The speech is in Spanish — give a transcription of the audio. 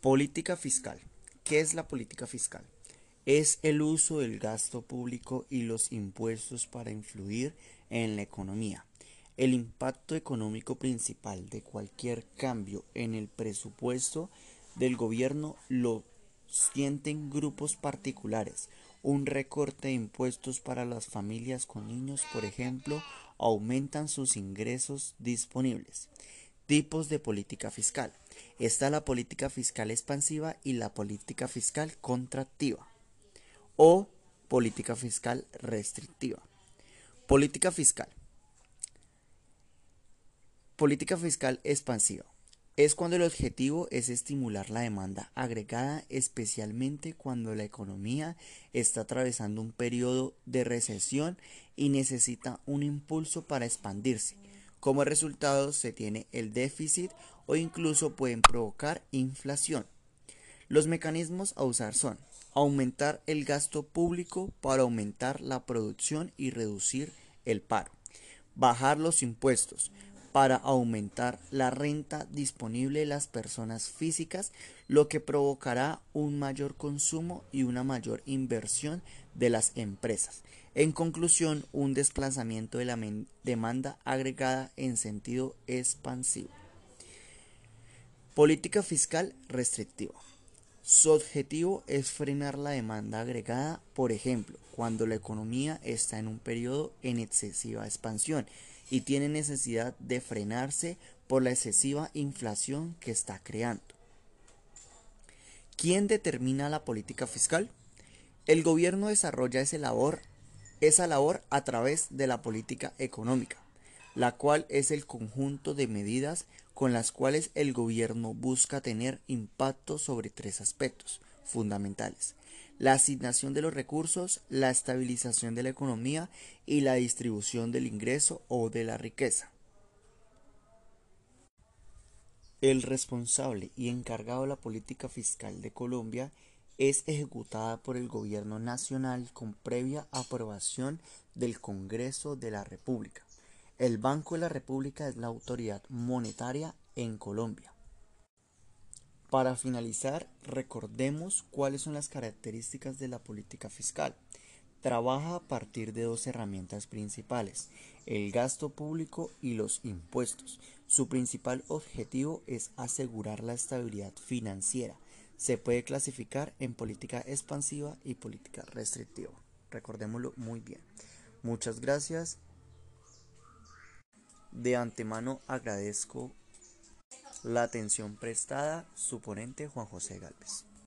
Política fiscal. ¿Qué es la política fiscal? Es el uso del gasto público y los impuestos para influir en la economía. El impacto económico principal de cualquier cambio en el presupuesto del gobierno lo sienten grupos particulares. Un recorte de impuestos para las familias con niños, por ejemplo, aumentan sus ingresos disponibles. Tipos de política fiscal. Está la política fiscal expansiva y la política fiscal contractiva o política fiscal restrictiva. Política fiscal. Política fiscal expansiva. Es cuando el objetivo es estimular la demanda agregada, especialmente cuando la economía está atravesando un periodo de recesión y necesita un impulso para expandirse. Como resultado se tiene el déficit o incluso pueden provocar inflación. Los mecanismos a usar son aumentar el gasto público para aumentar la producción y reducir el paro, bajar los impuestos para aumentar la renta disponible de las personas físicas, lo que provocará un mayor consumo y una mayor inversión de las empresas. En conclusión, un desplazamiento de la demanda agregada en sentido expansivo. Política fiscal restrictiva. Su objetivo es frenar la demanda agregada, por ejemplo, cuando la economía está en un periodo en excesiva expansión y tiene necesidad de frenarse por la excesiva inflación que está creando. ¿Quién determina la política fiscal? El gobierno desarrolla esa labor, esa labor a través de la política económica, la cual es el conjunto de medidas con las cuales el gobierno busca tener impacto sobre tres aspectos fundamentales. La asignación de los recursos, la estabilización de la economía y la distribución del ingreso o de la riqueza. El responsable y encargado de la política fiscal de Colombia es ejecutada por el Gobierno Nacional con previa aprobación del Congreso de la República. El Banco de la República es la autoridad monetaria en Colombia. Para finalizar, recordemos cuáles son las características de la política fiscal. Trabaja a partir de dos herramientas principales, el gasto público y los impuestos. Su principal objetivo es asegurar la estabilidad financiera. Se puede clasificar en política expansiva y política restrictiva. Recordémoslo muy bien. Muchas gracias de antemano agradezco la atención prestada, su ponente Juan José Galvez.